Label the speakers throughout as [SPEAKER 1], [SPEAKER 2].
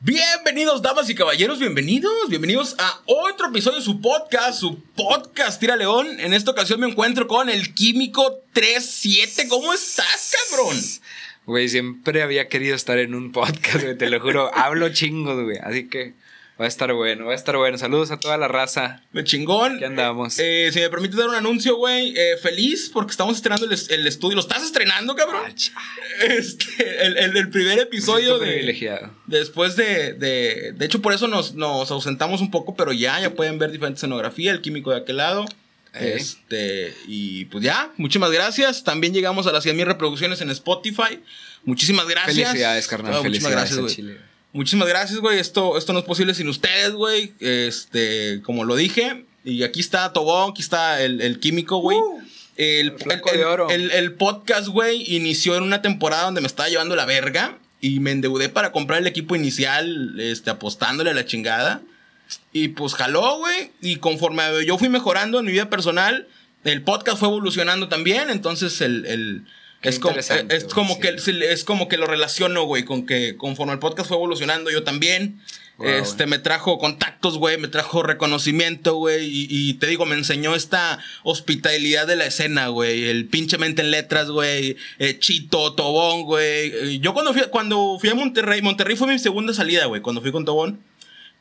[SPEAKER 1] Bienvenidos, damas y caballeros, bienvenidos, bienvenidos a otro episodio de su podcast, su podcast Tira León. En esta ocasión me encuentro con el Químico 37. ¿Cómo estás, cabrón?
[SPEAKER 2] Güey, siempre había querido estar en un podcast, güey, te lo juro. Hablo chingo, güey. Así que Va a estar bueno, va a estar bueno. Saludos a toda la raza.
[SPEAKER 1] Me chingón.
[SPEAKER 2] ¿Qué andamos?
[SPEAKER 1] Eh, si me permite dar un anuncio, güey. Eh, feliz porque estamos estrenando el, estudio. ¿Lo estás estrenando, cabrón? Ah, este, el, primer episodio de.
[SPEAKER 2] Privilegiado.
[SPEAKER 1] Después de, de. De hecho, por eso nos, nos ausentamos un poco, pero ya, ya pueden ver diferente escenografía, el químico de aquel lado. Este, y pues ya, muchísimas gracias. También llegamos a las 100.000 reproducciones en Spotify. Muchísimas gracias.
[SPEAKER 2] Felicidades, carnal. Felicidades
[SPEAKER 1] muchísimas gracias, Muchísimas gracias, güey. Esto, esto no es posible sin ustedes, güey. Este, como lo dije. Y aquí está Tobón, aquí está el, químico, güey. Uh, el, el, el, podcast, güey, inició en una temporada donde me estaba llevando la verga. Y me endeudé para comprar el equipo inicial, este, apostándole a la chingada. Y pues jaló, güey. Y conforme yo fui mejorando en mi vida personal, el podcast fue evolucionando también. Entonces el, es como, es como que es como que lo relaciono, güey, con que conforme el podcast fue evolucionando, yo también. este, me trajo contactos, güey, me trajo reconocimiento, güey, y, te digo, me enseñó esta hospitalidad de la escena, güey, el pinche mente en letras, güey, eh, Chito, Tobón, güey. Yo cuando fui, cuando fui a Monterrey, Monterrey fue mi segunda salida, güey, cuando fui con Tobón.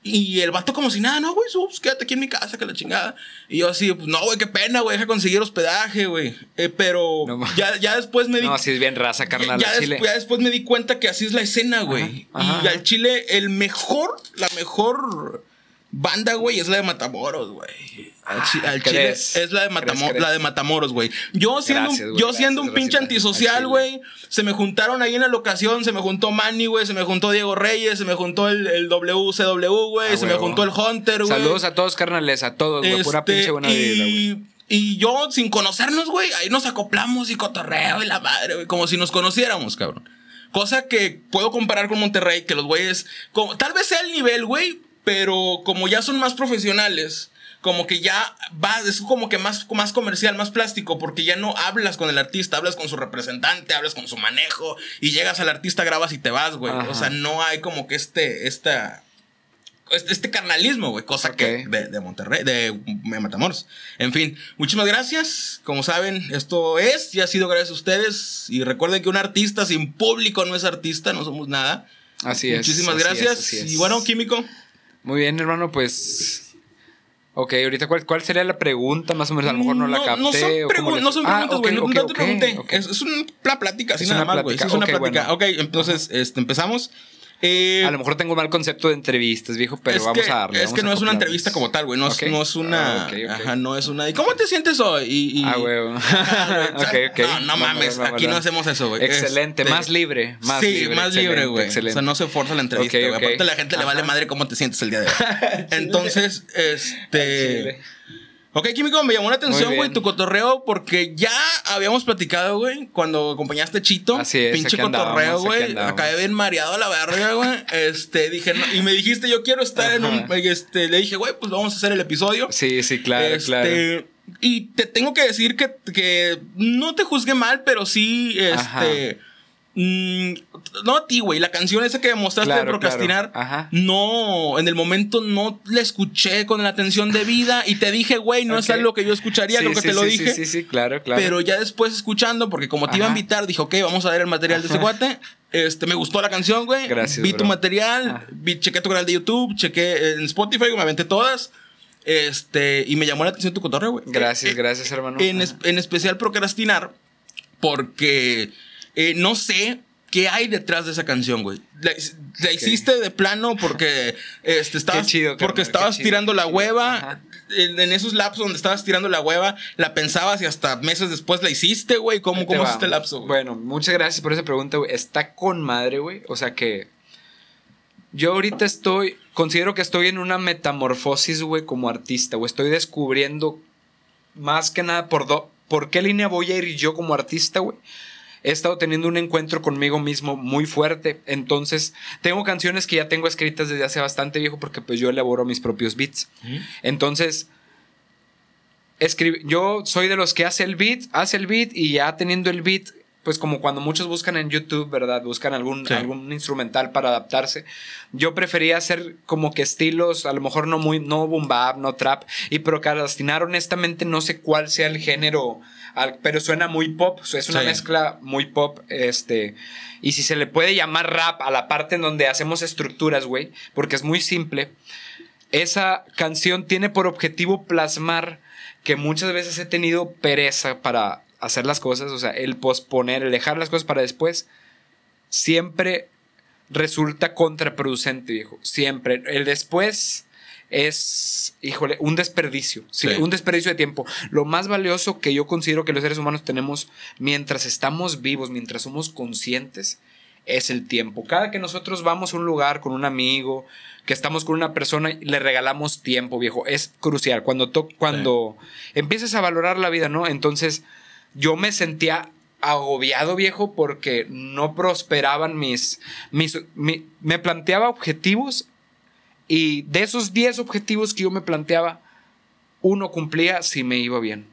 [SPEAKER 1] Y el vato como si nada, no, güey, subs, quédate aquí en mi casa, que la chingada. Y yo así, pues no, güey, qué pena, güey, deja conseguir hospedaje, güey. Eh, pero ya, ya después me di...
[SPEAKER 2] No, así es bien raza, carnal.
[SPEAKER 1] Ya, ya después me di cuenta que así es la escena, güey. Y al Chile, el mejor, la mejor banda, güey, es la de Matamoros, güey. Al, ah, Chile es la de, Matamoros, la de Matamoros, güey. Yo siendo, un, yo siendo un pinche antisocial, güey, se me juntaron ahí en la locación, se me juntó Manny, güey, se me juntó Diego Reyes, se me juntó el, el WCW, güey, ah, se me juntó el Hunter, güey.
[SPEAKER 2] Saludos a todos, carnales, a todos, güey, pura este, pinche buena vida, güey.
[SPEAKER 1] Y yo, sin conocernos, güey, ahí nos acoplamos y cotorreo y la madre, güey, como si nos conociéramos, cabrón. Cosa que puedo comparar con Monterrey, que los güeyes, como, tal vez sea el nivel, güey, pero como ya son más profesionales, como que ya va, es como que más, más comercial, más plástico, porque ya no hablas con el artista, hablas con su representante, hablas con su manejo, y llegas al artista, grabas y te vas, güey. O sea, no hay como que este, esta, este, este carnalismo, güey, cosa que de, Monterrey, de, Matamoros. En fin, muchísimas gracias. Como saben, esto es y ha sido gracias a ustedes. Y recuerden que un artista sin público no es artista, no somos nada.
[SPEAKER 2] Así es.
[SPEAKER 1] Muchísimas gracias. Y bueno, Químico.
[SPEAKER 2] Muy bien, hermano, pues. Ok, ahorita, ¿cuál, ¿cuál sería la pregunta? Más o menos, a lo mejor no, la capté.
[SPEAKER 1] No son, no son preguntas, güey. no, te pregunté. Es, una plática, así nada más, güey. Es una plática. Ok, entonces, este, empezamos.
[SPEAKER 2] Eh, a lo mejor tengo un mal concepto de entrevistas, viejo, pero vamos a darle.
[SPEAKER 1] Es que no es una entrevista como tal, güey. No, es una. Ah, ajá, no es una. ¿Y cómo te sientes hoy? Y,
[SPEAKER 2] Ah, güey. ok, ok.
[SPEAKER 1] No, no mames. aquí no hacemos eso, güey.
[SPEAKER 2] Excelente. Este, más libre. Más
[SPEAKER 1] sí,
[SPEAKER 2] libre,
[SPEAKER 1] más libre, güey. O sea, no se forza la entrevista, güey. Aparte, a la gente le vale madre cómo te sientes el día de hoy. Entonces, este. Ok, Químico, me llamó la atención, güey, tu cotorreo, porque ya habíamos platicado, güey, cuando acompañaste a Chito.
[SPEAKER 2] Así es.
[SPEAKER 1] Pinche cotorreo, güey. Acabé bien mareado a la verga, güey. Este, dije, no, y me dijiste, yo quiero estar en un. Este, le dije, güey, pues vamos a hacer el episodio.
[SPEAKER 2] Sí, sí, claro, este, claro.
[SPEAKER 1] Y te tengo que decir que, que no te juzgué mal, pero sí, este. Mm, no a ti, güey. La canción esa que mostraste de procrastinar, no, en el momento no la escuché con la atención debida y te dije, güey, no es algo que yo escucharía, creo que te lo dije.
[SPEAKER 2] Sí, sí, claro, claro.
[SPEAKER 1] Pero ya después escuchando, porque como te iba a invitar, dije, ok, vamos a ver el material de ese guate. Este, me gustó la canción, güey.
[SPEAKER 2] Gracias.
[SPEAKER 1] Vi tu material, vi, chequé tu canal de YouTube, chequé en Spotify, me aventé todas. Este, y me llamó la atención tu cotorreo, güey.
[SPEAKER 2] Gracias, eh, gracias, hermano.
[SPEAKER 1] En, en especial procrastinar, porque eh, no sé qué hay detrás de esa canción, güey. La, hiciste de plano porque este, estabas, porque estabas tirando la hueva. En, esos lapsos donde estabas tirando la hueva, la pensabas y hasta meses después la hiciste, güey. ¿Cómo, cómo hiciste el lapso?
[SPEAKER 2] Bueno, muchas gracias por esa pregunta, güey. Está con madre, güey. O sea que yo ahorita estoy, considero que estoy en una metamorfosis, güey, como artista, güey. Estoy descubriendo más que nada por, por qué línea voy a ir yo como artista, güey he estado teniendo un encuentro conmigo mismo muy fuerte. Entonces, tengo canciones que ya tengo escritas desde hace bastante viejo porque pues yo elaboro mis propios beats. Entonces, yo soy de los que hace el beat, hace el beat y ya teniendo el beat pues como cuando muchos buscan en YouTube, ¿verdad? Buscan algún, algún instrumental para adaptarse. Yo prefería hacer como que estilos, a lo mejor no muy, no boom bap, no trap, y procrastinar honestamente no sé cuál sea el género, pero suena muy pop, es una mezcla muy pop, este, y si se le puede llamar rap a la parte en donde hacemos estructuras, güey, porque es muy simple, esa canción tiene por objetivo plasmar que muchas veces he tenido pereza para hacer las cosas, o sea, el posponer, el dejar las cosas para después, siempre resulta contraproducente, viejo. Siempre. El después es, híjole, un desperdicio. Sí, Un desperdicio de tiempo. Lo más valioso que yo considero que los seres humanos tenemos mientras estamos vivos, mientras somos conscientes, es el tiempo. Cada que nosotros vamos a un lugar con un amigo, que estamos con una persona, le regalamos tiempo, viejo. Es crucial. Cuando, cuando empiezas a valorar la vida, ¿no? Entonces yo me sentía agobiado, viejo, porque no prosperaban mis, mis me planteaba objetivos y de esos 10 objetivos que yo me planteaba, uno cumplía si me iba bien.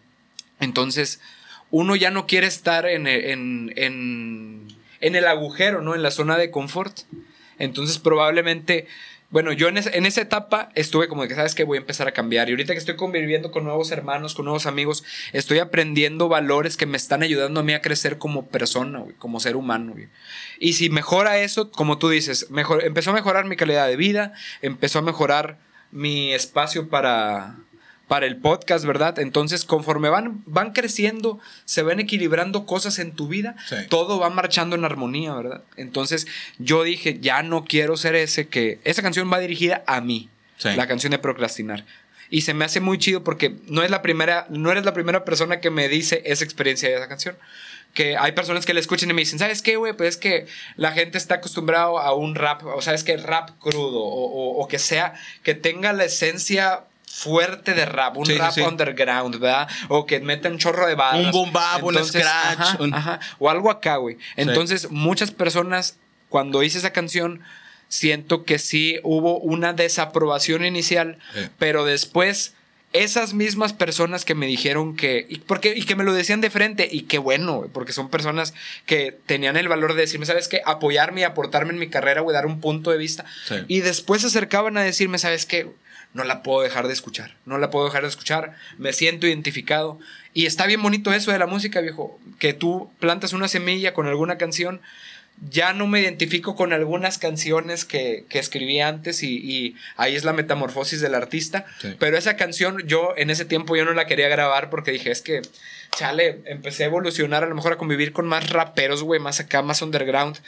[SPEAKER 2] Entonces, uno ya no quiere estar en, en, en, en el agujero, ¿no? En la zona de confort. Entonces, probablemente bueno, yo en, esa etapa estuve como de que, ¿sabes que Voy a empezar a cambiar. Y ahorita que estoy conviviendo con nuevos hermanos, con nuevos amigos, estoy aprendiendo valores que me están ayudando a mí a crecer como persona, como ser humano. Y si mejora eso, como tú dices, mejor, empezó a mejorar mi calidad de vida, empezó a mejorar mi espacio para, para el podcast, ¿verdad? Entonces, conforme van, van creciendo, se van equilibrando cosas en tu vida, todo va marchando en armonía, ¿verdad? Entonces, yo dije, ya no quiero ser ese que... Esa canción va dirigida a mí, la canción de procrastinar. Y se me hace muy chido porque no, es la primera, no eres la primera persona que me dice esa experiencia de esa canción que hay personas que le escuchan y me dicen, ¿sabes qué, güey? Pues es que la gente está acostumbrado a un rap, o sabes que rap crudo, o, o, que sea, que tenga la esencia fuerte de rap, un rap underground, ¿verdad? O que mete un chorro de balas.
[SPEAKER 1] Un boom bap, un scratch.
[SPEAKER 2] o algo acá, güey. Entonces, muchas personas, cuando hice esa canción, siento que sí hubo una desaprobación inicial, pero después esas mismas personas que me dijeron que, y, porque, y que me lo decían de frente, y qué bueno, porque son personas que tenían el valor de decirme, ¿sabes qué? Apoyarme y aportarme en mi carrera, güey, dar un punto de vista. Y después se acercaban a decirme, ¿sabes qué? no la puedo dejar de escuchar, no la puedo dejar de escuchar, me siento identificado. Y está bien bonito eso de la música, viejo, que tú plantas una semilla con alguna canción. Ya no me identifico con algunas canciones que, escribí antes y, ahí es la metamorfosis del artista. Pero esa canción yo en ese tiempo yo no la quería grabar porque dije, es que, chale, empecé a evolucionar, a lo mejor a convivir con más raperos, güey, más acá, más underground.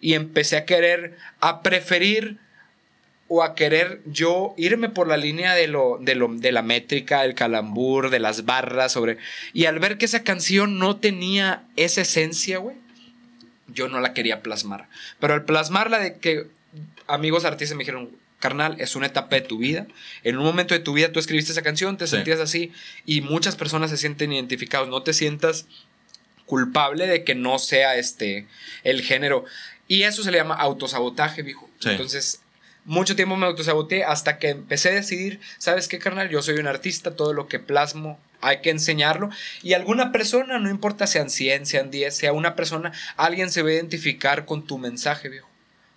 [SPEAKER 2] Y empecé a querer, a preferir o a querer yo irme por la línea de lo, de lo de la métrica, el calambur, de las barras sobre y al ver que esa canción no tenía esa esencia, güey, yo no la quería plasmar. Pero al plasmarla de que amigos artistas me dijeron, carnal, es una etapa de tu vida. En un momento de tu vida tú escribiste esa canción, te sentías así y muchas personas se sienten identificados. No te sientas culpable de que no sea este el género. Y eso se le llama autosabotaje, viejo. Entonces, mucho tiempo me autosaboteé hasta que empecé a decidir, ¿sabes qué, carnal? Yo soy un artista, todo lo que plasmo hay que enseñarlo. Y alguna persona, no importa sean 100, sean 10, sea una persona, alguien se va a identificar con tu mensaje, viejo.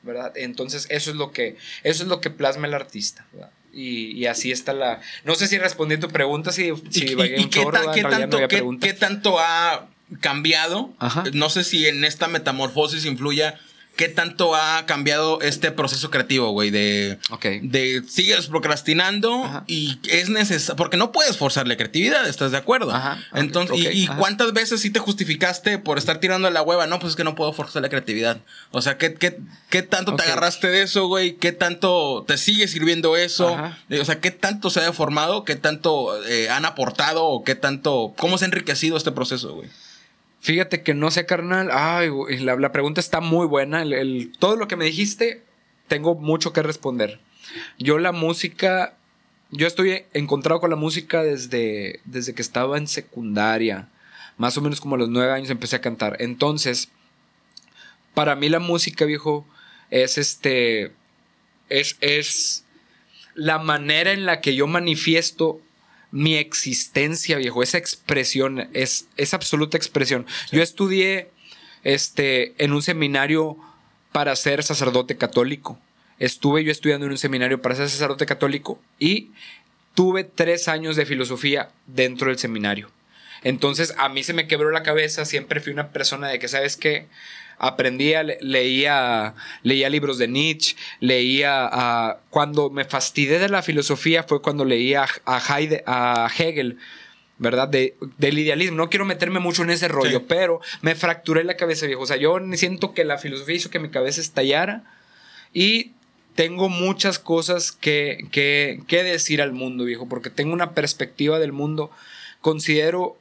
[SPEAKER 2] ¿Verdad? Entonces, eso es lo que, eso es lo que plasma el artista, Y, así está la. No sé si respondí a tu pregunta, si, si un chorro,
[SPEAKER 1] qué, tanto, qué, tanto ha cambiado? No sé si en esta metamorfosis influya ¿Qué tanto ha cambiado este proceso creativo, güey? De, de sigues procrastinando y es necesario, porque no puedes forzarle creatividad, ¿estás de acuerdo? Ajá. Entonces, y, cuántas veces sí te justificaste por estar tirando la hueva? No, pues es que no puedo forzar la creatividad. O sea, ¿qué, qué, qué tanto te agarraste de eso, güey? ¿Qué tanto te sigue sirviendo eso? O sea, ¿qué tanto se ha deformado? ¿Qué tanto eh, han aportado? ¿O qué tanto, cómo se ha enriquecido este proceso, güey?
[SPEAKER 2] Fíjate que no sé, carnal. Ay, la, pregunta está muy buena. Todo lo que me dijiste, tengo mucho que responder. Yo la música, yo estoy encontrado con la música desde, desde que estaba en secundaria. Más o menos como a los nueve años empecé a cantar. Entonces, para mí la música, viejo, es este, es, es la manera en la que yo manifiesto mi existencia, viejo, esa expresión, es, es absoluta expresión. Yo estudié este, en un seminario para ser sacerdote católico. Estuve yo estudiando en un seminario para ser sacerdote católico y tuve tres años de filosofía dentro del seminario. Entonces a mí se me quebró la cabeza, siempre fui una persona de que, ¿sabes qué? Aprendía, leía, leía libros de Nietzsche, leía, cuando me fastidié de la filosofía fue cuando leía a, a Hegel, ¿verdad? De, del idealismo. No quiero meterme mucho en ese rollo, pero me fracturé la cabeza, viejo. O sea, yo siento que la filosofía hizo que mi cabeza estallara y tengo muchas cosas que, que, que decir al mundo, viejo, porque tengo una perspectiva del mundo. Considero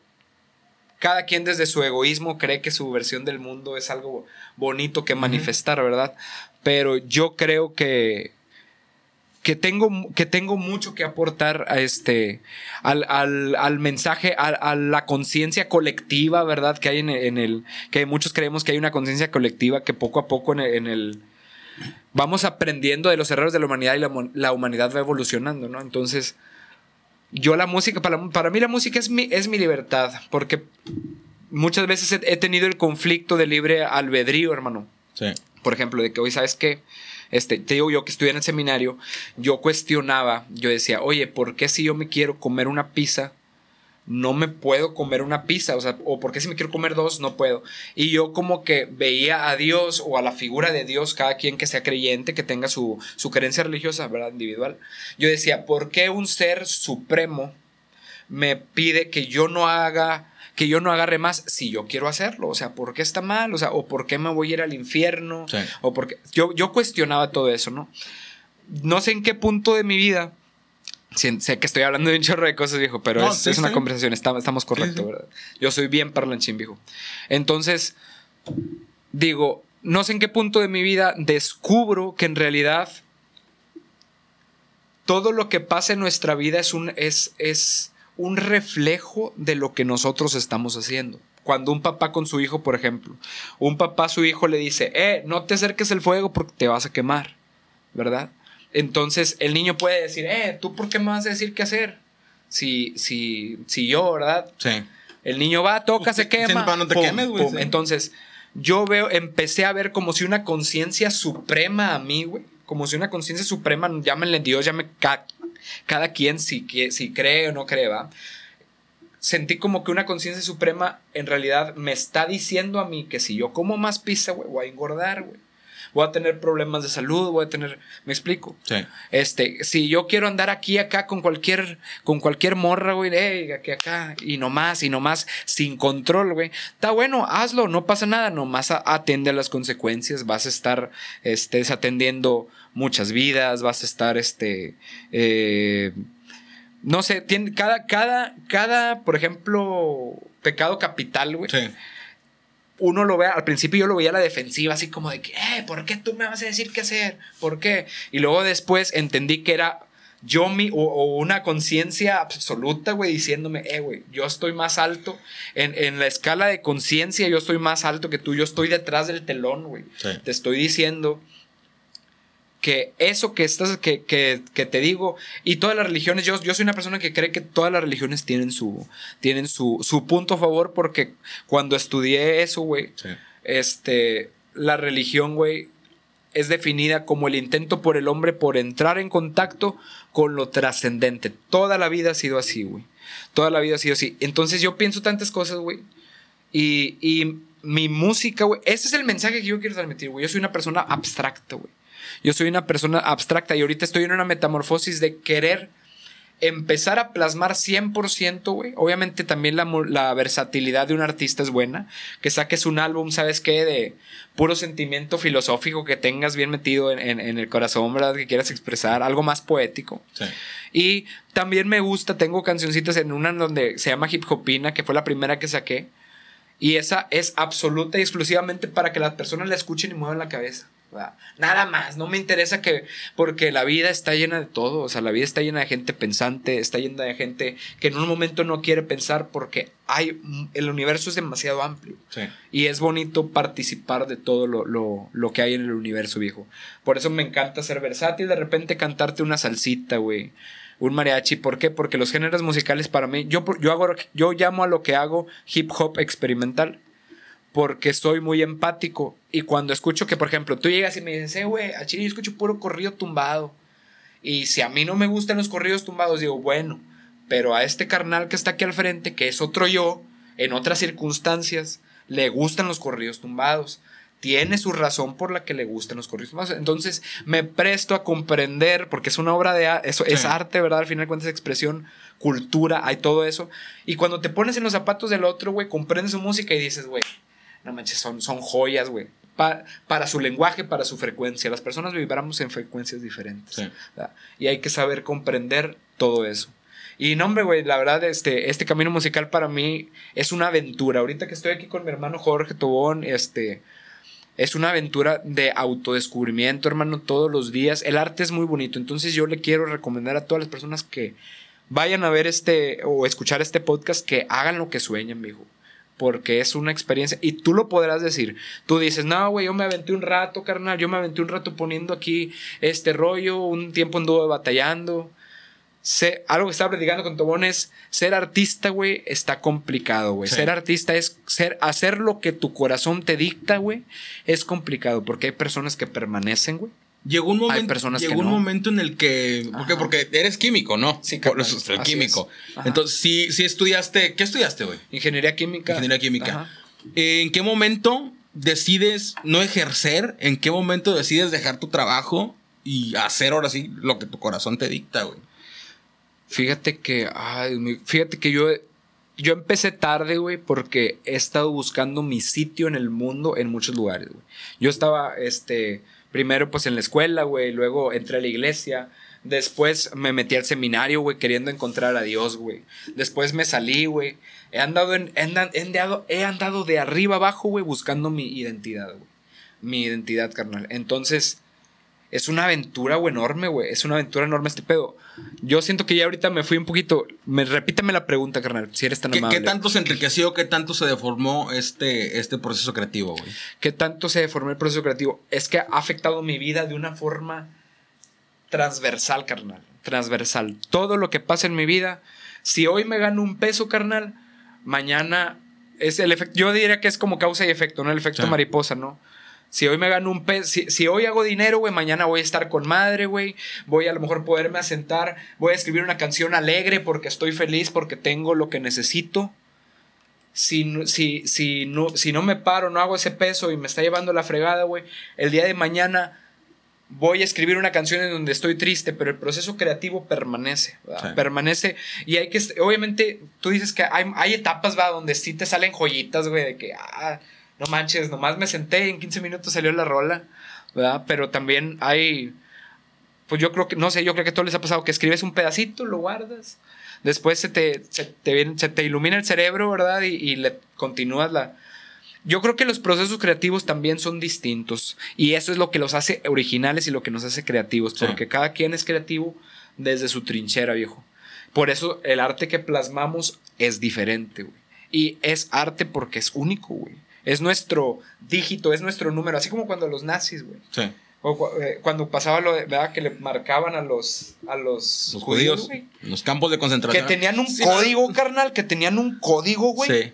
[SPEAKER 2] cada quien desde su egoísmo cree que su versión del mundo es algo bonito que manifestar, ¿verdad? Pero yo creo que, que tengo, que tengo mucho que aportar a este, al, mensaje, a, la conciencia colectiva, ¿verdad? Que hay en, el, que muchos creemos que hay una conciencia colectiva que poco a poco en el, vamos aprendiendo de los errores de la humanidad y la, humanidad va evolucionando, ¿no? Entonces, yo la música, para, para mí la música es mi, es mi libertad, porque muchas veces he, he tenido el conflicto de libre albedrío, hermano. Sí. Por ejemplo, de que hoy, ¿sabes qué? este, te digo yo que estudié en el seminario, yo cuestionaba, yo decía, oye, ¿por qué si yo me quiero comer una pizza, no me puedo comer una pizza? O sea, o ¿por qué si me quiero comer dos, no puedo? Y yo como que veía a Dios o a la figura de Dios, cada quien que sea creyente, que tenga su, su creencia religiosa, ¿verdad? Individual. Yo decía, ¿por qué un ser supremo me pide que yo no haga que yo no agarre más si yo quiero hacerlo. O sea, ¿por qué está mal? O sea, ¿o por qué me voy a ir al infierno? O porque yo, yo cuestionaba todo eso, ¿no? No sé en qué punto de mi vida. Sé que estoy hablando de un chorro de cosas, viejo, pero es, una conversación, estamos, correctos, ¿verdad? Yo soy bien parlanchín, viejo. Entonces, digo, no sé en qué punto de mi vida descubro que en realidad todo lo que pasa en nuestra vida es un, es, es, un reflejo de lo que nosotros estamos haciendo. Cuando un papá con su hijo, por ejemplo, un papá a su hijo le dice, eh, no te acerques al fuego porque te vas a quemar, ¿verdad? Entonces el niño puede decir, eh, ¿tú por qué me vas a decir qué hacer? Si, si, si yo, ¿verdad? Sí. El niño va, toca, se quema. No te quemes, güey. Entonces, yo veo, empecé a ver como si una conciencia suprema a mí, güey. Como si una conciencia suprema, llámenle Dios, llámenle cada quien si, si cree o no cree, ¿va? Sentí como que una conciencia suprema en realidad me está diciendo a mí que si yo como más pizza, güey, voy a engordar, güey voy a tener problemas de salud, voy a tener, me explico. Sí. Este, si yo quiero andar aquí acá con cualquier con cualquier morra, güey, hey, aquí acá y no más y no más sin control, güey. Está bueno, hazlo, no pasa nada, nomás atiende a las consecuencias, vas a estar este desatendiendo muchas vidas, vas a estar, este, eh, no sé, tiene, cada, cada, cada, por ejemplo, pecado capital, güey. Uno lo ve, al principio yo lo veía a la defensiva, así como de que, eh, ¿por qué tú me vas a decir qué hacer? ¿Por qué? Y luego después entendí que era yo mi, o, una conciencia absoluta, güey, diciéndome, eh, güey, yo estoy más alto, en, en la escala de conciencia yo estoy más alto que tú, yo estoy detrás del telón, güey. Te estoy diciendo que eso que estás, que, que, que, te digo, y todas las religiones, yo, yo soy una persona que cree que todas las religiones tienen su, tienen su, su punto a favor, porque cuando estudié eso, güey, este, la religión, güey, es definida como el intento por el hombre por entrar en contacto con lo trascendente. Toda la vida ha sido así, güey. Toda la vida ha sido así. Entonces yo pienso tantas cosas, güey. Y, y mi música, güey. Ese es el mensaje que yo quiero transmitir, güey. Yo soy una persona abstracta, güey. Yo soy una persona abstracta y ahorita estoy en una metamorfosis de querer empezar a plasmar 100%, güey. Obviamente también la, versatilidad de un artista es buena. Que saques un álbum, ¿sabes qué? De puro sentimiento filosófico que tengas bien metido en, el corazón, ¿verdad? Que quieras expresar, algo más poético. Sí. Y también me gusta, tengo cancioncitas en una donde se llama Hip Hopina, que fue la primera que saqué. Y esa es absoluta y exclusivamente para que las personas la escuchen y muevan la cabeza. Nada más, no me interesa que, porque la vida está llena de todo, o sea, la vida está llena de gente pensante, está llena de gente que en un momento no quiere pensar porque hay, el universo es demasiado amplio. Y es bonito participar de todo lo, lo, que hay en el universo, viejo. Por eso me encanta ser versátil, de repente cantarte una salsita, güey. Un mariachi, ¿por qué? Porque los géneros musicales para mí, yo, yo, hago, yo llamo a lo que hago hip hop experimental porque soy muy empático. Y cuando escucho que, por ejemplo, tú llegas y me dices, eh, güey, a Chile yo escucho puro corrido tumbado. Y si a mí no me gustan los corridos tumbados, digo, bueno, pero a este carnal que está aquí al frente, que es otro yo, en otras circunstancias, le gustan los corridos tumbados. Tiene su razón por la que le gustan los corridos tumbados. Entonces me presto a comprender, porque es una obra de eso, es arte, ¿verdad? Al final cuentas expresión, cultura, hay todo eso. Y cuando te pones en los zapatos del otro, güey, comprendes su música y dices, güey, no manches, son, son joyas, güey. para su lenguaje, para su frecuencia. Las personas vibramos en frecuencias diferentes. Y hay que saber comprender todo eso. Y no, hombre, güey, la verdad, este, este camino musical para mí es una aventura. Ahorita que estoy aquí con mi hermano Jorge Tobón, este, es una aventura de autodescubrimiento, hermano, todos los días. El arte es muy bonito, entonces yo le quiero recomendar a todas las personas que vayan a ver este o escuchar este podcast que hagan lo que sueñan, mijo porque es una experiencia y tú lo podrás decir. Tú dices, no, güey, yo me aventé un rato, carnal, yo me aventé un rato poniendo aquí este rollo, un tiempo anduve batallando. Sé, algo que estaba predicando con Tobón es ser artista, güey, está complicado, güey. Ser artista es ser, hacer lo que tu corazón te dicta, güey, es complicado porque hay personas que permanecen, güey.
[SPEAKER 1] Llegó un momento, llegó un momento en el que. Porque, porque eres químico, ¿no? Sí, Por eso el químico. Entonces, sí, sí estudiaste. ¿Qué estudiaste, güey?
[SPEAKER 2] Ingeniería química.
[SPEAKER 1] Ingeniería química. ¿En qué momento decides no ejercer? ¿En qué momento decides dejar tu trabajo y hacer ahora sí lo que tu corazón te dicta, güey?
[SPEAKER 2] Fíjate que. Ay, fíjate que yo. Yo empecé tarde, güey, porque he estado buscando mi sitio en el mundo en muchos lugares, güey. Yo estaba, este Primero pues en la escuela, güey, luego entré a la iglesia, después me metí al seminario, güey, queriendo encontrar a Dios, güey. Después me salí, güey. He andado, en, he, andado, he andado de arriba abajo, güey, buscando mi identidad, güey. Mi identidad, carnal. Entonces, es una aventura, güey, enorme, güey. Es una aventura enorme este pedo. Yo siento que ya ahorita me fui un poquito. Me, repíteme la pregunta, carnal, si eres tan amable.
[SPEAKER 1] ¿Qué tanto se enriqueció, qué tanto se deformó este, este proceso creativo, güey?
[SPEAKER 2] ¿Qué tanto se deformó el proceso creativo? Es que ha afectado mi vida de una forma transversal, carnal. Transversal. Todo lo que pasa en mi vida, si hoy me gano un peso, carnal, mañana es el efecto. Yo diría que es como causa y efecto, ¿no? El efecto mariposa, ¿no? Si hoy me gano un peso, si, hoy hago dinero, güey, mañana voy a estar con madre, güey. Voy a lo mejor poderme asentar, voy a escribir una canción alegre porque estoy feliz, porque tengo lo que necesito. Si, si, si, no, si no me paro, no hago ese peso y me está llevando la fregada, güey, el día de mañana voy a escribir una canción en donde estoy triste, pero el proceso creativo permanece, permanece y hay que, obviamente, tú dices que hay, hay etapas, va, donde sí te salen joyitas, güey, de que, ah, no manches, nomás me senté y en 15 minutos salió la rola, ¿verdad? Pero también hay, pues yo creo que, no sé, yo creo que a todos les ha pasado que escribes un pedacito, lo guardas, después se te, se te, se te ilumina el cerebro, ¿verdad? Y, le continúas la... Yo creo que los procesos creativos también son distintos y eso es lo que los hace originales y lo que nos hace creativos, porque cada quien es creativo desde su trinchera, viejo. Por eso el arte que plasmamos es diferente, güey. Y es arte porque es único, güey. Es nuestro dígito, es nuestro número, así como cuando los nazis, güey. Sí. O eh, cuando pasaba lo de, ¿verdad? Que le marcaban a los, a los,
[SPEAKER 1] judíos, los campos de concentración.
[SPEAKER 2] Que tenían un código, carnal, que tenían un código, güey. Sí.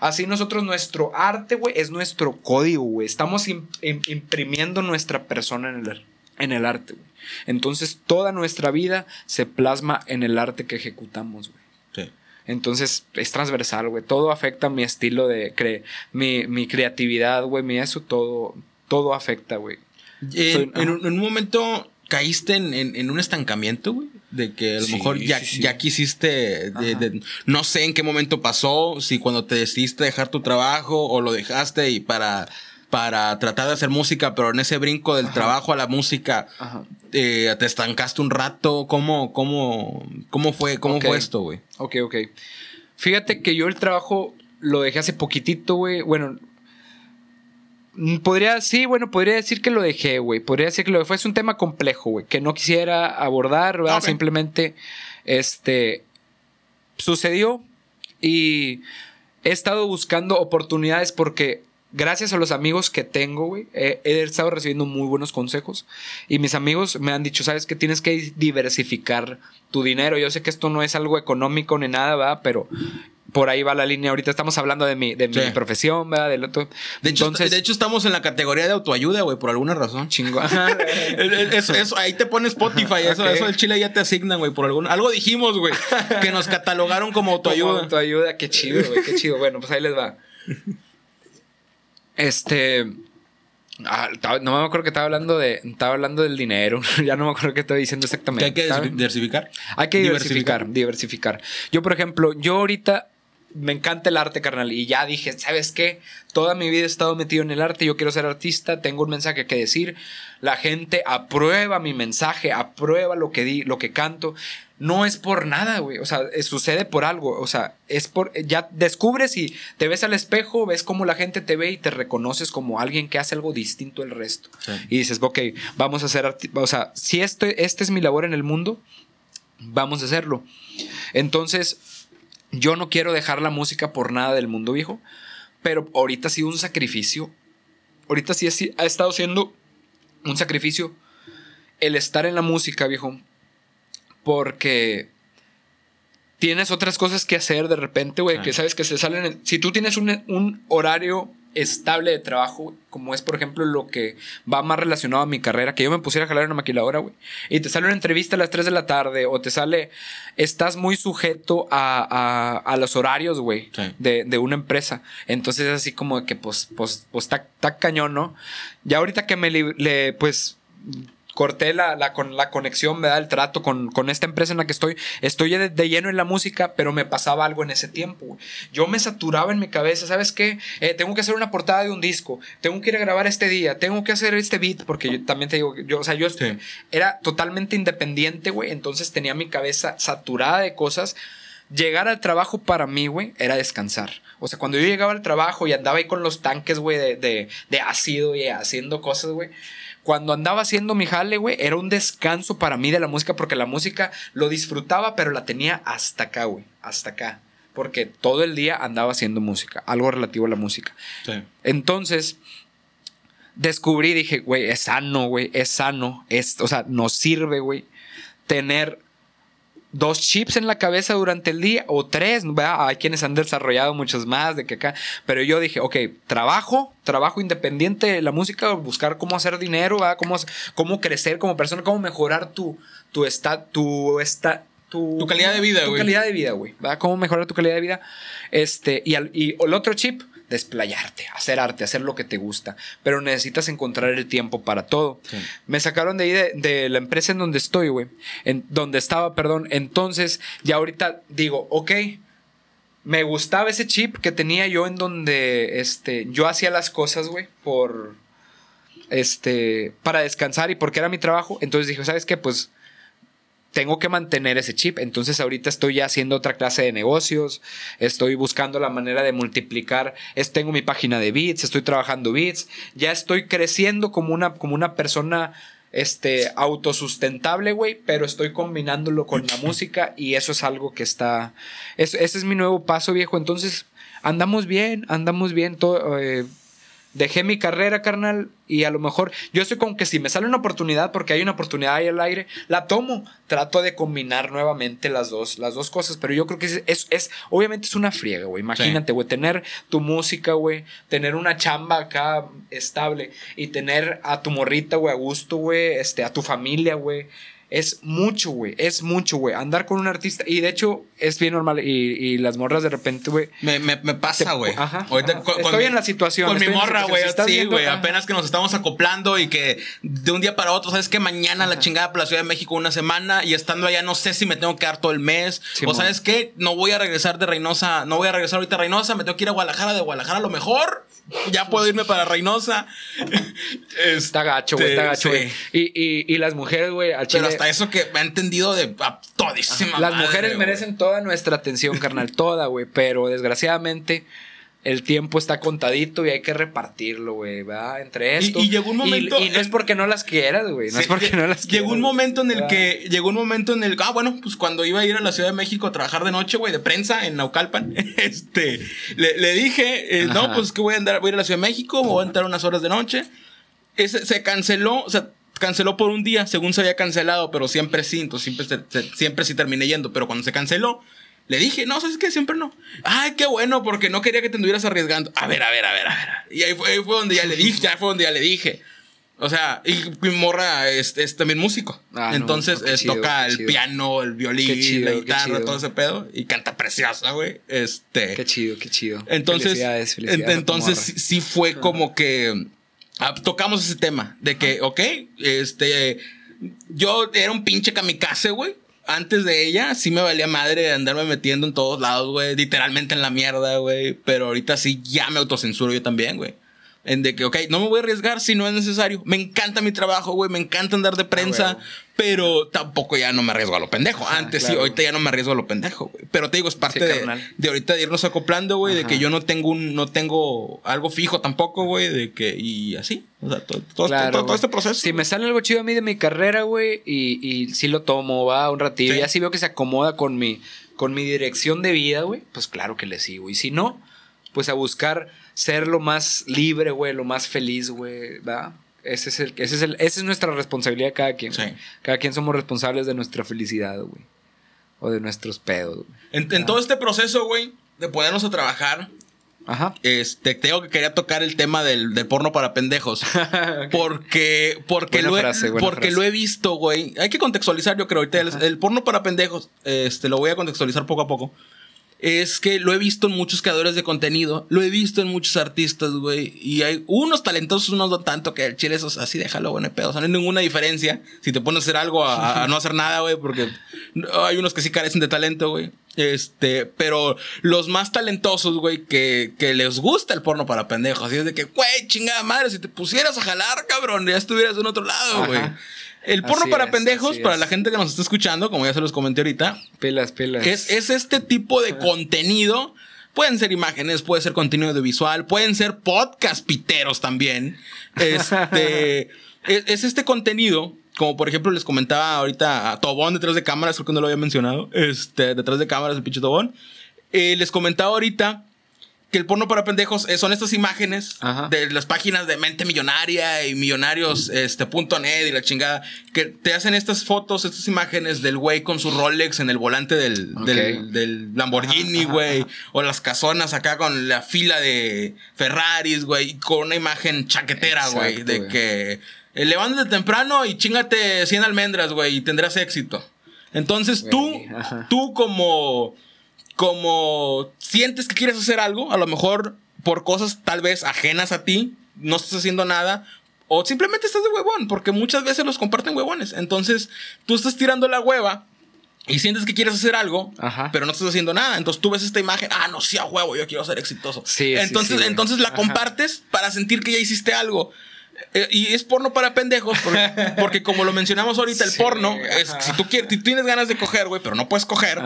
[SPEAKER 2] Así nosotros, nuestro arte, güey, es nuestro código, güey. Estamos imprimiendo nuestra persona en el, en el arte, güey. Entonces, toda nuestra vida se plasma en el arte que ejecutamos, güey. Entonces es transversal, güey. Todo afecta mi estilo de... Cre mi, mi creatividad, güey. Mi eso, todo, todo afecta, güey.
[SPEAKER 1] en, un, momento caíste en, un estancamiento, güey. De que a lo mejor ya, ya quisiste, no sé en qué momento pasó, si cuando te decidiste dejar tu trabajo o lo dejaste y para para tratar de hacer música, pero en ese brinco del trabajo a la música, eh, te estancaste un rato. ¿Cómo, cómo, cómo fue, cómo fue esto, güey?
[SPEAKER 2] Ok, ok. Fíjate que yo el trabajo lo dejé hace poquitito, güey. Bueno, mm, podría, sí, bueno, podría decir que lo dejé, güey. Podría decir que lo dejé. Fue un tema complejo, güey, que no quisiera abordar, ¿verdad? Simplemente, este, sucedió y he estado buscando oportunidades porque gracias a los amigos que tengo, güey, he, estado recibiendo muy buenos consejos. Y mis amigos me han dicho, sabes que tienes que diversificar tu dinero. Yo sé que esto no es algo económico ni nada, ¿verdad? Pero por ahí va la línea. Ahorita estamos hablando de mi, de mi profesión, ¿verdad? Del otro.
[SPEAKER 1] De hecho, Entonces, de hecho, estamos en la categoría de autoayuda, güey, por alguna razón. Chingón. eso, eso, ahí te pone Spotify. Eso, eso el Chile ya te asignan, güey, por algún. Algo dijimos, güey, que nos catalogaron como autoayuda. Como
[SPEAKER 2] autoayuda, qué chido, güey, qué chido. Bueno, pues ahí les va. Este. Ah, no me acuerdo que estaba hablando de. Estaba hablando del dinero. ya no me acuerdo qué estaba diciendo exactamente.
[SPEAKER 1] hay que diversificar?
[SPEAKER 2] Hay que diversificar, diversificar. Yo, por ejemplo, yo ahorita me encanta el arte, carnal. Y ya dije, ¿sabes qué? Toda mi vida he estado metido en el arte. Yo quiero ser artista. Tengo un mensaje que decir. La gente aprueba mi mensaje, aprueba lo que di, lo que canto no es por nada, güey. O sea, sucede por algo. O sea, es por. Ya descubres y te ves al espejo, ves cómo la gente te ve y te reconoces como alguien que hace algo distinto al resto. Y dices, ok, vamos a hacer. O sea, si esto, este es mi labor en el mundo, vamos a hacerlo. Entonces, yo no quiero dejar la música por nada del mundo viejo, pero ahorita ha sido un sacrificio. Ahorita sí ha estado siendo un sacrificio el estar en la música, viejo porque tienes otras cosas que hacer de repente, güey, que sabes que se salen. Si tú tienes un, horario estable de trabajo, como es por ejemplo lo que va más relacionado a mi carrera, que yo me pusiera a jalar una maquiladora, güey, y te sale una entrevista a las 3 de la tarde, o te sale, estás muy sujeto a, los horarios, güey, de, una empresa. Entonces es así como que, pues, pues, pues, está, cañón, ¿no? Ya ahorita que me, le, pues, corté la, la, con, la conexión, me da el trato con, esta empresa en la que estoy. Estoy de, lleno en la música, pero me pasaba algo en ese tiempo. Yo me saturaba en mi cabeza, ¿sabes qué? Eh, tengo que hacer una portada de un disco, tengo que ir a grabar este día, tengo que hacer este beat, porque yo también te digo, yo, o sea, yo era totalmente independiente, güey, entonces tenía mi cabeza saturada de cosas. Llegar al trabajo para mí, güey, era descansar. O sea, cuando yo llegaba al trabajo y andaba ahí con los tanques, güey, de, de, de ácido y haciendo cosas, güey cuando andaba haciendo mi jale, güey, era un descanso para mí de la música porque la música lo disfrutaba, pero la tenía hasta acá, güey, hasta acá. Porque todo el día andaba haciendo música, algo relativo a la música. Sí. Entonces, descubrí, dije, güey, es sano, güey, es sano, es, o sea, nos sirve, güey, tener dos chips en la cabeza durante el día o tres, ¿verdad? Hay quienes han desarrollado muchos más de que acá, pero yo dije, ok, trabajo, trabajo independiente de la música, buscar cómo hacer dinero, ¿verdad? Cómo, cómo crecer como persona, cómo mejorar tu, tu, esta, tu, esta,
[SPEAKER 1] tu, calidad de vida,
[SPEAKER 2] güey. Tu calidad de vida, güey, ¿verdad? Cómo mejorar tu calidad de vida. Este, y, y el otro chip, desplayarte, hacer arte, hacer lo que te gusta, pero necesitas encontrar el tiempo para todo. Me sacaron de ahí de, la empresa en donde estoy, güey, en donde estaba, perdón, entonces ya ahorita digo, ok, me gustaba ese chip que tenía yo en donde, este, yo hacía las cosas, güey, por, este, para descansar y porque era mi trabajo, entonces dije, ¿sabes qué? Pues tengo que mantener ese chip. Entonces ahorita estoy ya haciendo otra clase de negocios, estoy buscando la manera de multiplicar, es, tengo mi página de bits, estoy trabajando bits, ya estoy creciendo como una, como una persona este, autosustentable, güey, pero estoy combinándolo con la música y eso es algo que está, ese es mi nuevo paso, viejo. Entonces, andamos bien, andamos bien, todo, eh, dejé mi carrera, carnal, y a lo mejor yo estoy como que si me sale una oportunidad, porque hay una oportunidad ahí al aire, la tomo. Trato de combinar nuevamente las dos, las dos cosas, pero yo creo que es, es, obviamente es una friega, güey. Imagínate, güey, tener tu música, güey, tener una chamba acá estable y tener a tu morrita, güey, a gusto, güey, este, a tu familia, güey es mucho, güey. Es mucho, güey. Andar con un artista. Y de hecho, es bien normal. Y, las morras de repente, güey.
[SPEAKER 1] Me, me, pasa, güey.
[SPEAKER 2] Ajá, estoy en la situación.
[SPEAKER 1] Con mi morra, güey. Sí, güey. Apenas que nos estamos acoplando y que de un día para otro, ¿sabes que Mañana la chingada por la Ciudad de México una semana y estando allá no sé si me tengo que quedar todo el mes. o ¿sabes qué? No voy a regresar de Reynosa. No voy a regresar ahorita a Reynosa. Me tengo que ir a Guadalajara. De Guadalajara a lo mejor ya puedo irme para Reynosa.
[SPEAKER 2] está gacho, güey, está gacho, güey. Y, las mujeres, güey,
[SPEAKER 1] al chile. Hasta eso que me ha entendido de todísima.
[SPEAKER 2] Las mujeres merecen toda nuestra atención, carnal, toda, güey. Pero desgraciadamente el tiempo está contadito y hay que repartirlo, güey, ¿verdad? Entre esto.
[SPEAKER 1] Y, llegó un momento.
[SPEAKER 2] Y, no es porque no las quieras, güey. No es porque no las
[SPEAKER 1] quieras. Llegó un momento en el que. Llegó un momento en el. Ah, bueno, pues cuando iba a ir a la Ciudad de México a trabajar de noche, güey, de prensa en Naucalpan, este. Le, dije, eh, no, pues que voy a andar, voy a ir a la Ciudad de México, voy a entrar unas horas de noche. Ese, se canceló, o sea, canceló por un día, según se había cancelado, pero siempre sí, entonces siempre, siempre sí terminé yendo. Pero cuando se canceló Le dije, no, ¿sabes qué? Siempre no. Ay, qué bueno, porque no quería que te anduvieras arriesgando. A ver, a ver, a ver, a ver. Y ahí fue, donde ya le dije, ya fue donde ya le dije. O sea, y mi morra es, también músico. Ah, Entonces toca el piano, el violín, la guitarra, todo ese pedo. Y canta preciosa, güey. Este.
[SPEAKER 2] Qué chido, qué chido.
[SPEAKER 1] Entonces, felicidades, felicidades entonces sí fue como que tocamos ese tema de que, ok, este, yo era un pinche kamikaze, güey antes de ella sí me valía madre andarme metiendo en todos lados, güey. Literalmente en la mierda, güey. Pero ahorita sí ya me autocensuro yo también, güey. En de que, ok, no me voy a arriesgar si no es necesario. Me encanta mi trabajo, güey. Me encanta andar de prensa. Ah, pero tampoco ya no me arriesgo a lo pendejo. Antes sí, ahorita ya no me arriesgo a lo pendejo, güey. Pero te digo, es parte de, de, ahorita de irnos acoplando, güey. De que yo no tengo un, no tengo algo fijo tampoco, güey. De que, y así. O sea, todo, todo, este proceso.
[SPEAKER 2] Si me sale algo chido a mí de mi carrera, güey, y, y sí lo tomo, va un ratito. Y así veo que se acomoda con mi, con mi dirección de vida, güey. Pues claro que le sigo. Y si no, pues a buscar ser lo más libre, güey, lo más feliz, güey, ¿va? Ese es el, ese es el, esa es nuestra responsabilidad cada quien. Cada quien somos responsables de nuestra felicidad, güey. O de nuestros pedos.
[SPEAKER 1] En, en todo este proceso, güey, de ponernos a trabajar, Ajá. Este, tengo que quería tocar el tema del, del porno para pendejos. Porque, porque, lo, he, porque lo he visto, güey. Hay que contextualizar, yo creo. Ahorita el, el, porno para pendejos, este, lo voy a contextualizar poco a poco es que lo he visto en muchos creadores de contenido, lo he visto en muchos artistas, güey. Y hay unos talentosos, unos no tanto, que el chile esos así déjalo, güey, pedo. O sea, no hay ninguna diferencia si te pones a hacer algo a, no hacer nada, güey, porque hay unos que sí carecen de talento, güey. Este, pero los más talentosos, güey, que, que les gusta el porno para pendejos. Así es de que, güey, chingada madre, si te pusieras a jalar, cabrón, ya estuvieras en otro lado, güey. El porno para pendejos, para la gente que nos está escuchando, como ya se los comenté ahorita.
[SPEAKER 2] Pelas, pelas.
[SPEAKER 1] Es, es este tipo de contenido. Pueden ser imágenes, puede ser contenido audiovisual, pueden ser podcast piteros también. Este, es, este contenido como por ejemplo les comentaba ahorita a Tobón detrás de cámaras, creo que no lo había mencionado, este, detrás de cámaras el pinche Tobón. Eh, les comentaba ahorita que el porno para pendejos eh, son estas imágenes de las páginas de Mente Millonaria y Millonarios este, .net y la chingada, que te hacen estas fotos, estas imágenes del güey con su Rolex en el volante del, del, Lamborghini, güey, o las casonas acá con la fila de Ferraris, güey, con una imagen chaquetera, güey, de que eh, levántate temprano y chingate 100 almendras, güey, y tendrás éxito. Entonces tú, tú como como sientes que quieres hacer algo, a lo mejor por cosas tal vez ajenas a ti, no estás haciendo nada, o simplemente estás de huevón, porque muchas veces los comparten huevones. Entonces, tú estás tirando la hueva y sientes que quieres hacer algo, pero no estás haciendo nada. Entonces tú ves esta imagen, ah, no, sí a huevo, yo quiero ser exitoso. Sí, entonces, entonces la compartes para sentir que ya hiciste algo. Eh, y es porno para pendejos, porque, como lo mencionamos ahorita, el porno es si tú quieres, si tienes ganas de coger, güey, pero no puedes coger,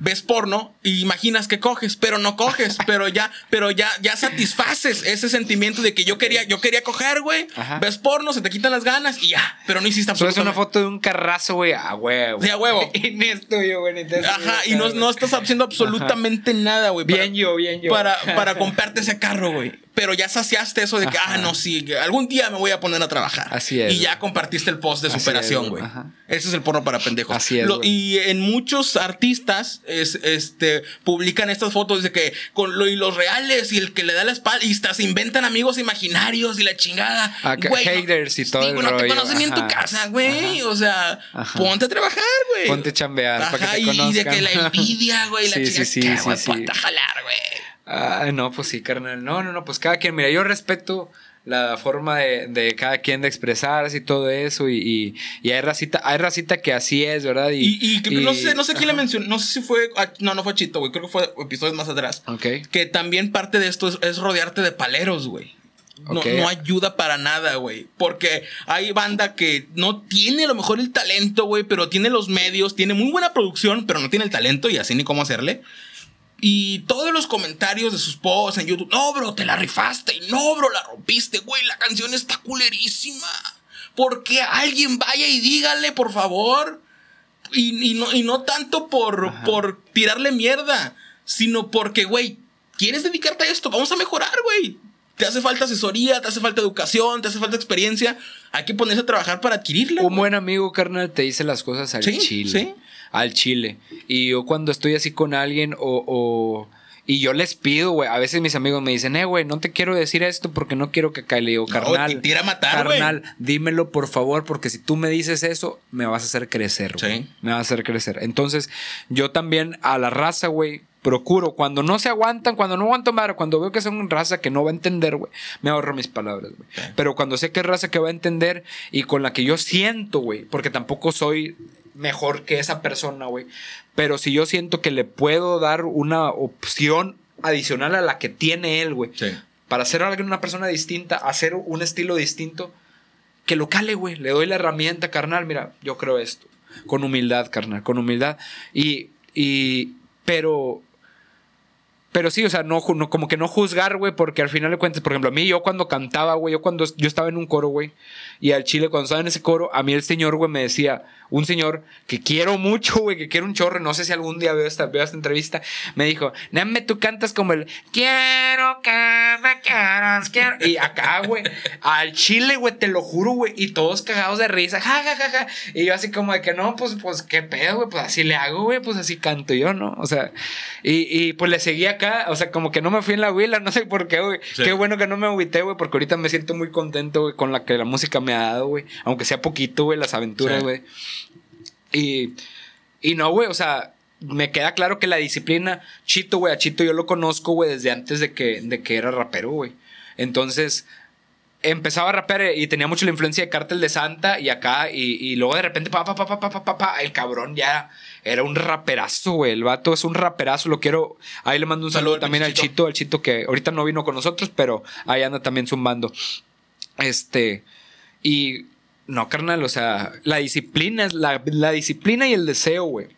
[SPEAKER 1] ves porno y imaginas que coges, pero no coges, pero ya, pero ya, ya satisfaces ese sentimiento de que yo quería, yo quería coger, güey. Ves porno, se te quitan las ganas y ya, pero no hiciste
[SPEAKER 2] absolutamente. es una foto de un carrazo, güey, a huevo.
[SPEAKER 1] Sí, a huevo.
[SPEAKER 2] y es tuyo, güey,
[SPEAKER 1] Ajá, y no, no estás haciendo absolutamente nada, güey.
[SPEAKER 2] Bien yo, bien yo.
[SPEAKER 1] Para, para comprarte ese carro, güey pero ya saciaste eso de que, ah, no, sí, algún día me voy a poner a trabajar.
[SPEAKER 2] Así es.
[SPEAKER 1] Y ya compartiste el post de superación, güey. Ese es el porno para pendejos.
[SPEAKER 2] Así es.
[SPEAKER 1] y en muchos artistas es, este, publican estas fotos de que con lo, y los reales y el que le da la espalda y se inventan amigos imaginarios y la chingada.
[SPEAKER 2] haters y todo.
[SPEAKER 1] no, no te conocen ni en tu casa, güey. O sea, ponte a trabajar, güey.
[SPEAKER 2] Ponte a chambear. Para que te
[SPEAKER 1] y, y de que la envidia, güey, la chingada. Sí, sí, sí, sí. Ponte a jalar, güey.
[SPEAKER 2] Ah, no, pues sí, carnal. No, no, no, pues cada quien, mira, yo respeto la forma de, cada quien de expresarse y todo eso. Y, y, hay racita, hay racita que así es, ¿verdad?
[SPEAKER 1] Y, y, no sé, no sé quién le mencionó, no sé si fue, ah, no, no fue Chito, güey, creo que fue episodios más atrás.
[SPEAKER 2] Ok.
[SPEAKER 1] Que también parte de esto es, rodearte de paleros, güey. No, no, ayuda para nada, güey. Porque hay banda que no tiene a lo mejor el talento, güey, pero tiene los medios, tiene muy buena producción, pero no tiene el talento y así ni cómo hacerle. Y todos los comentarios de sus posts en YouTube, no, bro, te la rifaste, y no, bro, la rompiste, güey, la canción está culerísima. Porque alguien vaya y dígale, por favor. Y, no, y no, tanto por, por tirarle mierda, sino porque, güey, ¿quieres dedicarte a esto? Vamos a mejorar, güey. Te hace falta asesoría, te hace falta educación, te hace falta experiencia. Hay que ponerse a trabajar para adquirirla.
[SPEAKER 2] Un buen amigo, carnal, te dice las cosas al chile. Sí. Al chile. Y yo cuando estoy así con alguien o y yo les pido, güey. A veces mis amigos me dicen, eh, güey, no te quiero decir esto porque no quiero que caiga. Le digo, carnal. No,
[SPEAKER 1] tira a matar, Carnal,
[SPEAKER 2] dímelo por favor, porque si tú me dices eso, me vas a hacer crecer, güey. Sí. Me vas a hacer crecer. Entonces, yo también a la raza, güey, procuro, cuando no se aguantan, cuando no aguanto madre, cuando veo que son raza que no va a entender, güey, me ahorro mis palabras, güey. Pero cuando sé que es raza que va a entender y con la que yo siento, güey, porque tampoco soy mejor que esa persona, güey. Pero si yo siento que le puedo dar una opción adicional a la que tiene él, güey. Para ser alguien una persona distinta, hacer un estilo distinto, que lo cale, güey. Le doy la herramienta, carnal. Mira, yo creo esto. Con humildad, carnal, con humildad. Y, y, pero pero sí, o sea, no, como que no juzgar, güey, porque al final de cuentas, por ejemplo, a mí yo cuando cantaba, güey, yo cuando yo estaba en un coro, güey, y al chile cuando estaba en ese coro, a mí el señor, güey, me decía, un señor que quiero mucho, güey, que quiero un chorro, no sé si algún día veo esta, veo esta entrevista, me dijo, Name, tú cantas como el quiero que me quieras, quiero. Y acá, güey, al chile, güey, te lo juro, güey, y todos cagados de risa, ja, ja, ja, ja. Y yo así como de que no, pues, pues, qué pedo, güey, pues así le hago, güey, pues así canto yo, ¿no? O sea, y, y pues le seguí acá o sea, como que no me fui en la huila, no sé por qué, güey. Qué bueno que no me agüité, güey, porque ahorita me siento muy contento, güey, con la que la música me ha dado, güey. Aunque sea poquito, güey, las aventuras, güey. Y, y no, güey, o sea, me queda claro que la disciplina, Chito, güey, a Chito yo lo conozco, güey, desde antes de que, de que era rapero, güey. Entonces, empezaba a rapear y tenía mucho la influencia de Cártel de Santa y acá, y, y luego de repente, pa, pa, pa, pa, pa, pa, pa, el cabrón ya era un raperazo, güey. El vato es un raperazo, lo quiero. Ahí le mando un saludo, también al Chito, al Chito que ahorita no vino con nosotros, pero ahí anda también zumbando. Este, y no, carnal, o sea, la disciplina es la, la disciplina y el deseo, güey.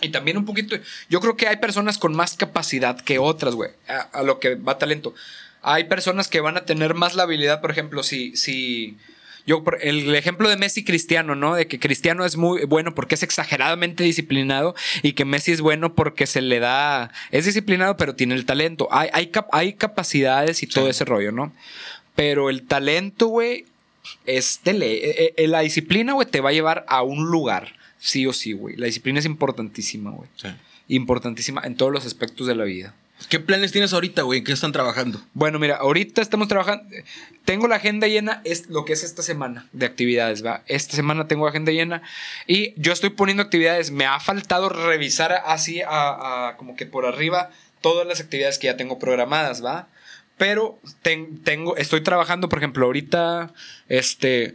[SPEAKER 2] Y también un poquito, yo creo que hay personas con más capacidad que otras, güey, a, a lo que va talento hay personas que van a tener más la habilidad, por ejemplo, si, si yo, el ejemplo de Messi Cristiano, ¿no? De que Cristiano es muy bueno porque es exageradamente disciplinado y que Messi es bueno porque se le da, es disciplinado pero tiene el talento. Hay, hay, hay capacidades y todo ese rollo, ¿no? Pero el talento, güey, es de ley. Eh, eh, la disciplina, güey, te va a llevar a un lugar, sí o sí, güey. La disciplina es importantísima, güey. Importantísima en todos los aspectos de la vida.
[SPEAKER 1] ¿Qué planes tienes ahorita, güey? qué están trabajando?
[SPEAKER 2] Bueno, mira, ahorita estamos trabajando. Tengo la agenda llena, es lo que es esta semana de actividades, ¿va? Esta semana tengo agenda llena y yo estoy poniendo actividades. Me ha faltado revisar así, a, como que por arriba, todas las actividades que ya tengo programadas, ¿va? Pero tengo, estoy trabajando, por ejemplo, ahorita, este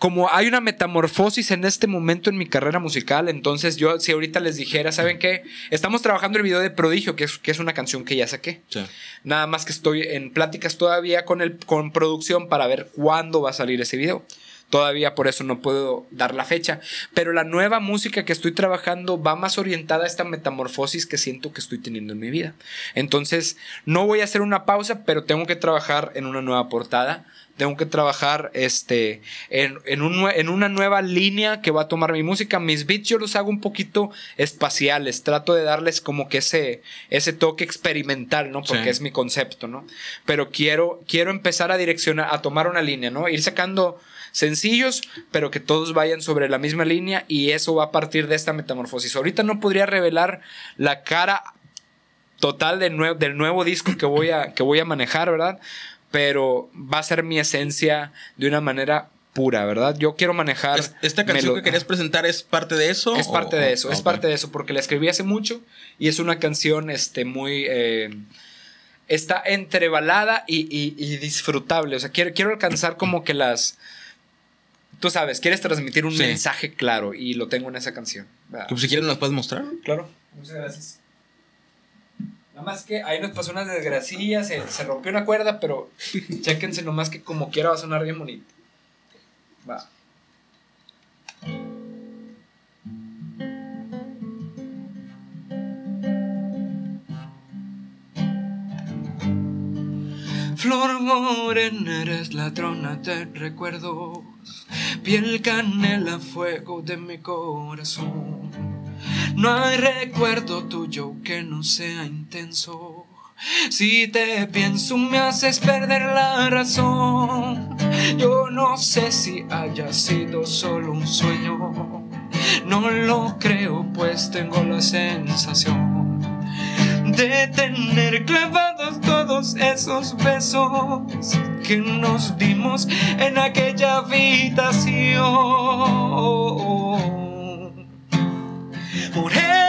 [SPEAKER 2] como hay una metamorfosis en este momento en mi carrera musical, entonces yo si ahorita les dijera, ¿saben qué? Estamos trabajando el video de Prodigio, que es, que es una canción que ya saqué. Nada más que estoy en pláticas todavía con, el, con producción para ver cuándo va a salir ese video. Todavía por eso no puedo dar la fecha. Pero la nueva música que estoy trabajando va más orientada a esta metamorfosis que siento que estoy teniendo en mi vida. Entonces, no voy a hacer una pausa, pero tengo que trabajar en una nueva portada tengo que trabajar este, en, en, un, en, una nueva línea que va a tomar mi música. Mis beats yo los hago un poquito espaciales, trato de darles como que ese, ese toque experimental, ¿no? Porque es mi concepto, ¿no? Pero quiero, quiero empezar a direccionar, a tomar una línea, ¿no? Ir sacando sencillos, pero que todos vayan sobre la misma línea y eso va a partir de esta metamorfosis. Ahorita no podría revelar la cara total del nuevo disco que voy a, que voy a manejar, ¿verdad? Pero va a ser mi esencia de una manera pura, ¿verdad? Yo quiero manejar...
[SPEAKER 1] ¿Esta canción que querías presentar es parte de eso?
[SPEAKER 2] Es parte de eso, es parte de eso, porque la escribí hace mucho y es una canción este, muy... Eh, está entre balada y, disfrutable, o sea, quiero, quiero alcanzar como que las... Tú sabes, quieres transmitir un mensaje claro y lo tengo en esa canción.
[SPEAKER 1] Pues si quieres nos puedes mostrar.
[SPEAKER 2] Claro, muchas gracias. Nada más que ahí nos pasó una desgracia, se, se rompió una cuerda, pero chéquense nomás que como quiera va a sonar bien bonito. Va. Flor morena, eres ladrona de recuerdos, piel canela, fuego de mi corazón. No hay recuerdo tuyo que no sea intenso. Si te pienso me haces perder la razón. Yo no sé si haya sido solo un sueño. No lo creo, pues tengo la sensación de tener clavados todos esos besos que nos dimos en aquella habitación. Morena,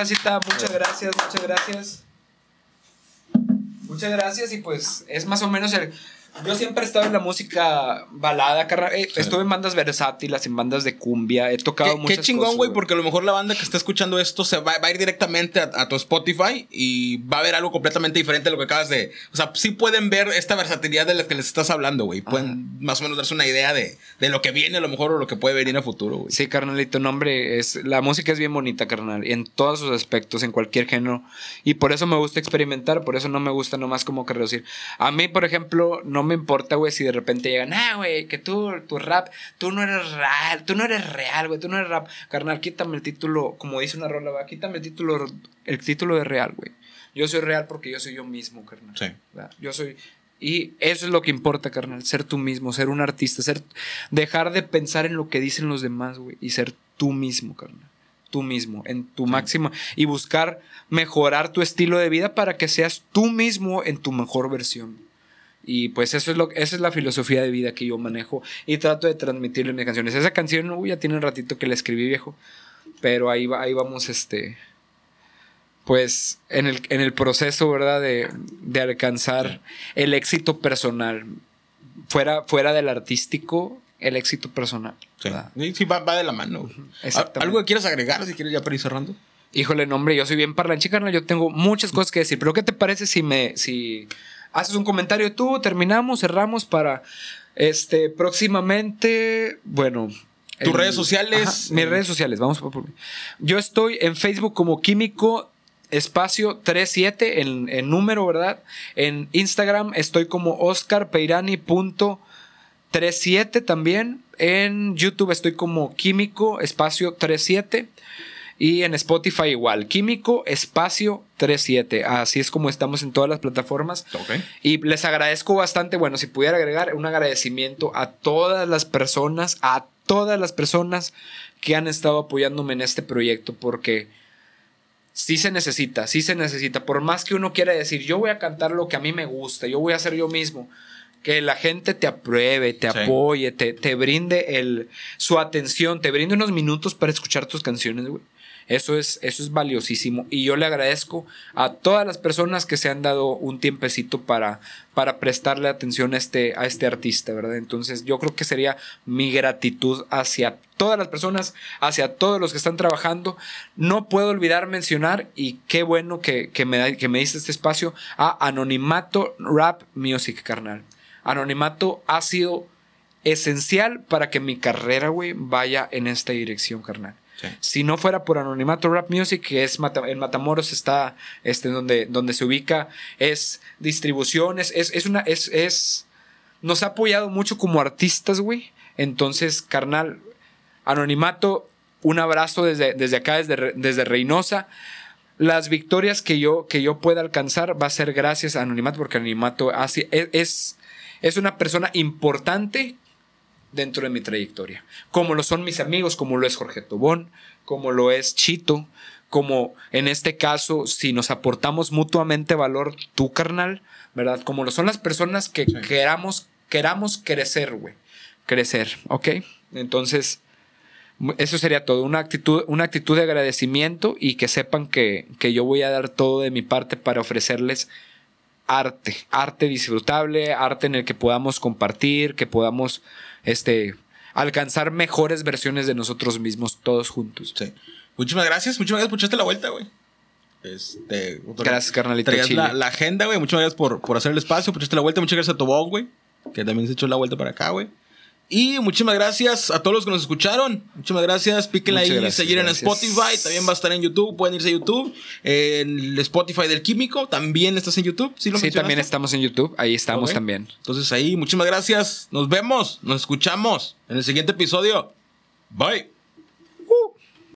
[SPEAKER 2] Racita. Muchas gracias, muchas gracias. Muchas gracias y pues es más o menos el yo siempre he estado en la música balada, eh, estuve en bandas versátiles, en bandas de cumbia, he tocado
[SPEAKER 1] muchas Qué chingón, güey, porque a lo mejor la banda que está escuchando esto se va, a ir directamente a, tu Spotify y va a ver algo completamente diferente a lo que acabas de... O sea, sí pueden ver esta versatilidad de la que les estás hablando, güey. Pueden más o menos darse una idea de, lo que viene a lo mejor o lo que puede venir a futuro, güey.
[SPEAKER 2] Sí, carnalito, nombre es... La música es bien bonita, carnal, en todos sus aspectos, en cualquier género. Y por eso me gusta experimentar, por eso no me gusta nomás como que reducir. A mí, por ejemplo, no me me importa, güey, si de repente llegan, ah, güey, que tú, tu rap, tú no eres real, tú no eres real, güey, tú no eres rap. Carnal, quítame el título, como dice una rola, va, quítame el título, el título de real, güey. Yo soy real porque yo soy yo mismo, carnal. Sí. Yo soy, y eso es lo que importa, carnal, ser tú mismo, ser un artista, ser dejar de pensar en lo que dicen los demás, güey, y ser tú mismo, carnal. Tú mismo, en tu máxima y buscar mejorar tu estilo de vida para que seas tú mismo en tu mejor versión. Y pues eso es lo, esa es la filosofía de vida que yo manejo y trato de transmitirle en mis canciones. Esa canción ya tiene un ratito que la escribí viejo, pero ahí, va, ahí vamos, este, pues en el, en el proceso, ¿verdad? De, de alcanzar el éxito personal. Fuera, fuera del artístico, el éxito personal.
[SPEAKER 1] Sí, sí va, de la mano. ¿Algo que quieras agregar si quieres ya para ir cerrando?
[SPEAKER 2] Híjole, nombre, yo soy bien parlanche, carnal. Yo tengo muchas cosas que decir. Pero ¿qué te parece si me, si haces un comentario tú, terminamos, cerramos para este próximamente, bueno,
[SPEAKER 1] tus redes sociales,
[SPEAKER 2] mis redes sociales, vamos por Yo estoy en Facebook como Químico espacio 37 en, en número, ¿verdad? En Instagram estoy como oscarpeirani.37 también. En YouTube estoy como Químico espacio 37. Y en Spotify igual, Químico Espacio 37. Así es como estamos en todas las plataformas. Y les agradezco bastante, bueno, si pudiera agregar un agradecimiento a todas las personas, a todas las personas que han estado apoyándome en este proyecto, porque sí se necesita, sí se necesita. Por más que uno quiera decir, yo voy a cantar lo que a mí me gusta, yo voy a ser yo mismo que la gente te apruebe, te apoye, te, te, brinde el, su atención, te brinde unos minutos para escuchar tus canciones, güey. Eso es, eso es valiosísimo. Y yo le agradezco a todas las personas que se han dado un tiempecito para, para prestarle atención a este, a este artista, ¿verdad? Entonces yo creo que sería mi gratitud hacia todas las personas, hacia todos los que están trabajando. No puedo olvidar mencionar, y qué bueno que, que me, que me diste este espacio, a Anonimato Rap Music, carnal. Anonimato ha sido esencial para que mi carrera, güey, vaya en esta dirección, carnal. Si no fuera por Anonimato Rap Music, que es en Matamoros está este, donde, donde se ubica, es distribuciones, es, es es, es, nos ha apoyado mucho como artistas, güey. Entonces, carnal, Anonimato, un abrazo desde, desde acá, desde, desde Reynosa. Las victorias que yo, que yo pueda alcanzar va a ser gracias a Anonimato, porque Anonimato es, es una persona importante dentro de mi trayectoria. Como lo son mis amigos, como lo es Jorge Tobón, como lo es Chito, como en este caso, si nos aportamos mutuamente valor, tú, carnal, ¿verdad? Como lo son las personas que queramos, queramos crecer, güey. Crecer, ¿ok? Entonces, eso sería todo. Una actitud, una actitud de agradecimiento y que sepan que, que yo voy a dar todo de mi parte para ofrecerles arte, arte disfrutable, arte en el que podamos compartir, que podamos este, alcanzar mejores versiones de nosotros mismos todos juntos.
[SPEAKER 1] Sí. Muchísimas gracias, muchísimas gracias por echarte la vuelta, güey. Este,
[SPEAKER 2] gracias, carnalito.
[SPEAKER 1] La, la, agenda, güey. Muchas gracias por, por hacer el espacio, por echarte la vuelta. Muchas gracias a Tobón, güey. Que también se echó la vuelta para acá, güey. Y muchísimas gracias a todos los que nos escucharon. Muchísimas gracias. Píquenle ahí, seguir en Spotify. También va a estar en YouTube. Pueden irse a YouTube. En el Spotify del Químico. También estás en YouTube.
[SPEAKER 2] Sí, también estamos en YouTube. Ahí estamos también.
[SPEAKER 1] Entonces ahí, muchísimas gracias. Nos vemos. Nos escuchamos en el siguiente episodio. Bye.